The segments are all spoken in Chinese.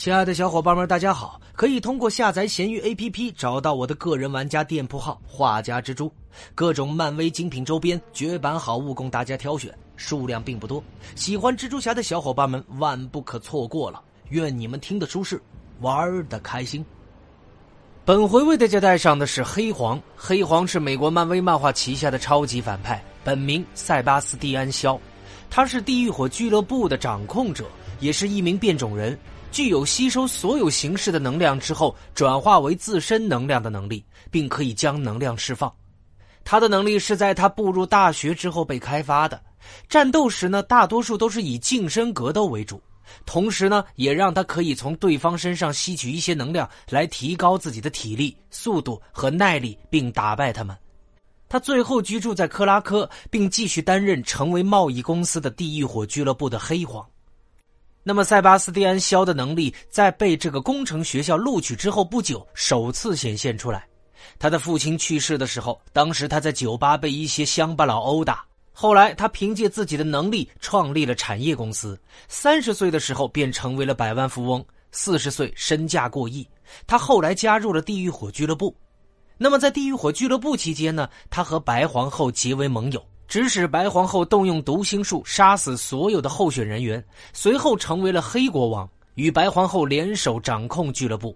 亲爱的小伙伴们，大家好！可以通过下载闲鱼 APP 找到我的个人玩家店铺号“画家蜘蛛”，各种漫威精品周边、绝版好物供大家挑选，数量并不多。喜欢蜘蛛侠的小伙伴们万不可错过了！愿你们听得舒适，玩的开心。本回为大家带上的是黑皇，黑皇是美国漫威漫画旗下的超级反派，本名塞巴斯蒂安·肖，他是地狱火俱乐部的掌控者，也是一名变种人。具有吸收所有形式的能量之后转化为自身能量的能力，并可以将能量释放。他的能力是在他步入大学之后被开发的。战斗时呢，大多数都是以近身格斗为主，同时呢，也让他可以从对方身上吸取一些能量来提高自己的体力、速度和耐力，并打败他们。他最后居住在克拉科，并继续担任成为贸易公司的地狱火俱乐部的黑皇。那么，塞巴斯蒂安·肖的能力在被这个工程学校录取之后不久，首次显现出来。他的父亲去世的时候，当时他在酒吧被一些乡巴佬殴打。后来，他凭借自己的能力创立了产业公司。三十岁的时候便成为了百万富翁，四十岁身价过亿。他后来加入了地狱火俱乐部。那么，在地狱火俱乐部期间呢，他和白皇后结为盟友。指使白皇后动用读心术杀死所有的候选人员，随后成为了黑国王，与白皇后联手掌控俱乐部。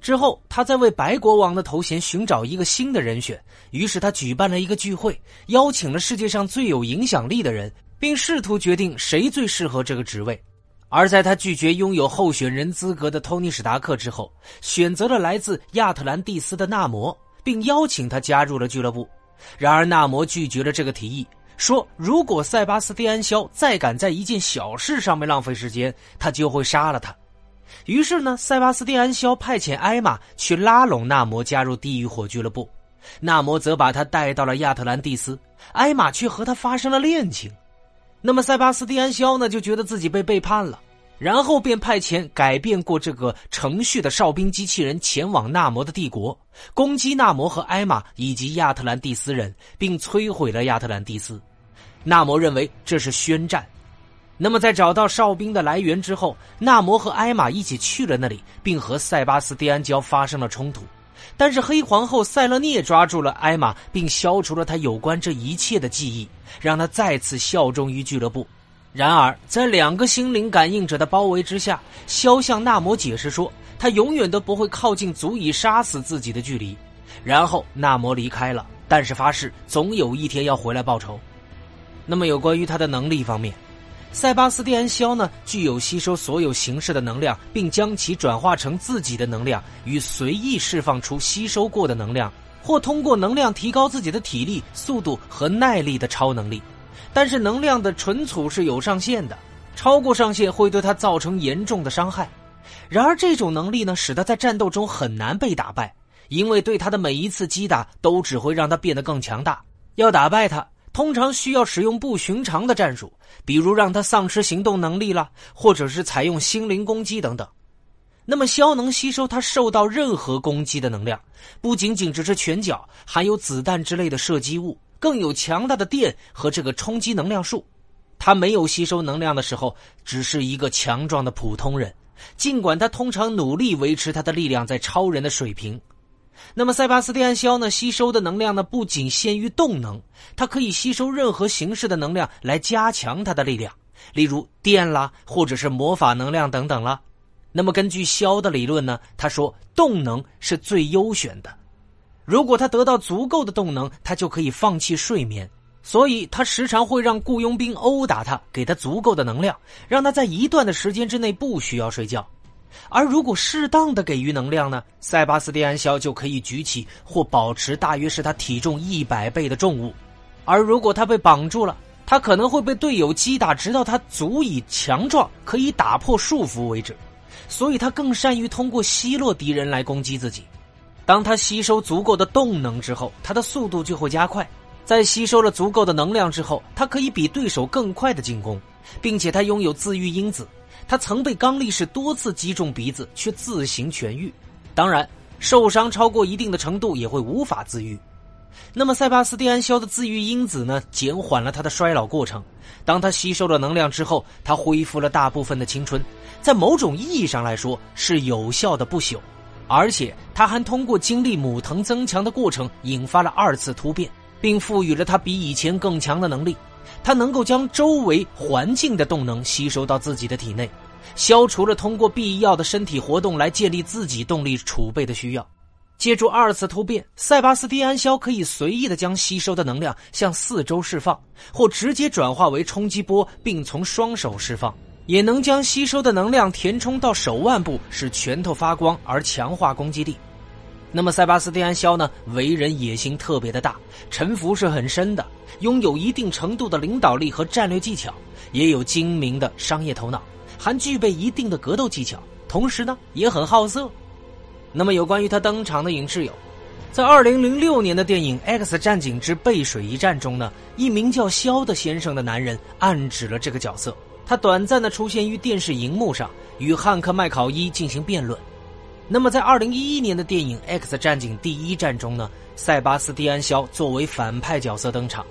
之后，他在为白国王的头衔寻找一个新的人选，于是他举办了一个聚会，邀请了世界上最有影响力的人，并试图决定谁最适合这个职位。而在他拒绝拥有候选人资格的托尼·史达克之后，选择了来自亚特兰蒂斯的纳摩，并邀请他加入了俱乐部。然而，纳摩拒绝了这个提议，说：“如果塞巴斯蒂安·肖再敢在一件小事上面浪费时间，他就会杀了他。”于是呢，塞巴斯蒂安·肖派遣艾玛去拉拢纳摩加入地狱火俱乐部，纳摩则把他带到了亚特兰蒂斯，艾玛却和他发生了恋情。那么，塞巴斯蒂安·肖呢，就觉得自己被背叛了。然后便派遣改变过这个程序的哨兵机器人前往纳摩的帝国，攻击纳摩和艾玛以及亚特兰蒂斯人，并摧毁了亚特兰蒂斯。纳摩认为这是宣战。那么，在找到哨兵的来源之后，纳摩和艾玛一起去了那里，并和塞巴斯蒂安交发生了冲突。但是黑皇后塞勒涅抓住了艾玛，并消除了他有关这一切的记忆，让他再次效忠于俱乐部。然而，在两个心灵感应者的包围之下，肖向纳摩解释说，他永远都不会靠近足以杀死自己的距离。然后，纳摩离开了，但是发誓总有一天要回来报仇。那么，有关于他的能力方面，塞巴斯蒂安·肖呢，具有吸收所有形式的能量，并将其转化成自己的能量，与随意释放出吸收过的能量，或通过能量提高自己的体力、速度和耐力的超能力。但是能量的存储是有上限的，超过上限会对他造成严重的伤害。然而这种能力呢，使他在战斗中很难被打败，因为对他的每一次击打都只会让他变得更强大。要打败他，通常需要使用不寻常的战术，比如让他丧失行动能力了，或者是采用心灵攻击等等。那么肖能吸收他受到任何攻击的能量，不仅仅只是拳脚，还有子弹之类的射击物。更有强大的电和这个冲击能量束，他没有吸收能量的时候，只是一个强壮的普通人。尽管他通常努力维持他的力量在超人的水平，那么塞巴斯蒂安·肖呢？吸收的能量呢，不仅限于动能，他可以吸收任何形式的能量来加强他的力量，例如电啦，或者是魔法能量等等啦。那么根据肖的理论呢，他说动能是最优选的。如果他得到足够的动能，他就可以放弃睡眠。所以，他时常会让雇佣兵殴打他，给他足够的能量，让他在一段的时间之内不需要睡觉。而如果适当的给予能量呢，塞巴斯蒂安·肖就可以举起或保持大约是他体重一百倍的重物。而如果他被绑住了，他可能会被队友击打，直到他足以强壮，可以打破束缚为止。所以他更善于通过奚落敌人来攻击自己。当他吸收足够的动能之后，他的速度就会加快。在吸收了足够的能量之后，他可以比对手更快的进攻，并且他拥有自愈因子。他曾被刚力士多次击中鼻子，却自行痊愈。当然，受伤超过一定的程度也会无法自愈。那么塞巴斯蒂安肖的自愈因子呢，减缓了他的衰老过程。当他吸收了能量之后，他恢复了大部分的青春，在某种意义上来说是有效的不朽。而且他还通过经历母藤增强的过程，引发了二次突变，并赋予了他比以前更强的能力。他能够将周围环境的动能吸收到自己的体内，消除了通过必要的身体活动来建立自己动力储备的需要。借助二次突变，塞巴斯蒂安肖可以随意的将吸收的能量向四周释放，或直接转化为冲击波，并从双手释放。也能将吸收的能量填充到手腕部，使拳头发光而强化攻击力。那么塞巴斯蒂安肖呢？为人野心特别的大，沉浮是很深的，拥有一定程度的领导力和战略技巧，也有精明的商业头脑，还具备一定的格斗技巧，同时呢也很好色。那么有关于他登场的影视有，在二零零六年的电影《X 战警之背水一战》中呢，一名叫肖的先生的男人暗指了这个角色。他短暂的出现于电视荧幕上，与汉克麦考伊进行辩论。那么，在二零一一年的电影《X 战警：第一战》中呢，塞巴斯蒂安·肖作为反派角色登场，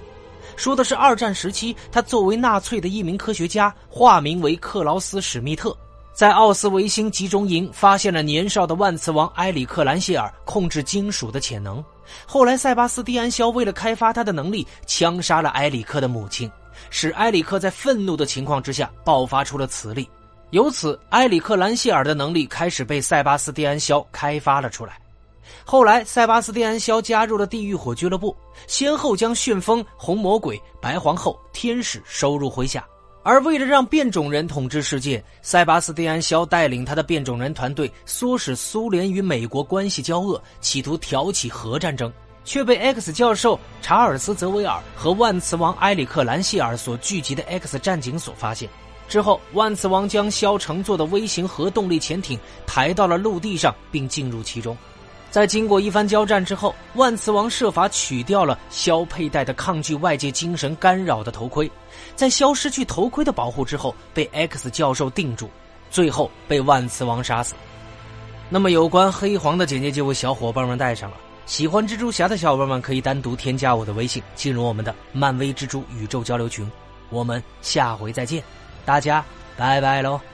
说的是二战时期他作为纳粹的一名科学家，化名为克劳斯·史密特，在奥斯维辛集中营发现了年少的万磁王埃里克·兰谢尔控制金属的潜能。后来，塞巴斯蒂安·肖为了开发他的能力，枪杀了埃里克的母亲。使埃里克在愤怒的情况之下爆发出了磁力，由此埃里克兰希尔的能力开始被塞巴斯蒂安肖开发了出来。后来塞巴斯蒂安肖加入了地狱火俱乐部，先后将旋风、红魔鬼、白皇后、天使收入麾下。而为了让变种人统治世界，塞巴斯蒂安肖带领他的变种人团队唆使苏联与美国关系交恶，企图挑起核战争。却被 X 教授查尔斯·泽维尔和万磁王埃里克·兰希尔所聚集的 X 战警所发现。之后，万磁王将肖乘坐的微型核动力潜艇抬到了陆地上，并进入其中。在经过一番交战之后，万磁王设法取掉了肖佩戴的抗拒外界精神干扰的头盔。在肖失去头盔的保护之后，被 X 教授定住，最后被万磁王杀死。那么，有关黑皇的简介就为小伙伴们带上了。喜欢蜘蛛侠的小伙伴们可以单独添加我的微信，进入我们的漫威蜘蛛宇宙交流群。我们下回再见，大家拜拜喽。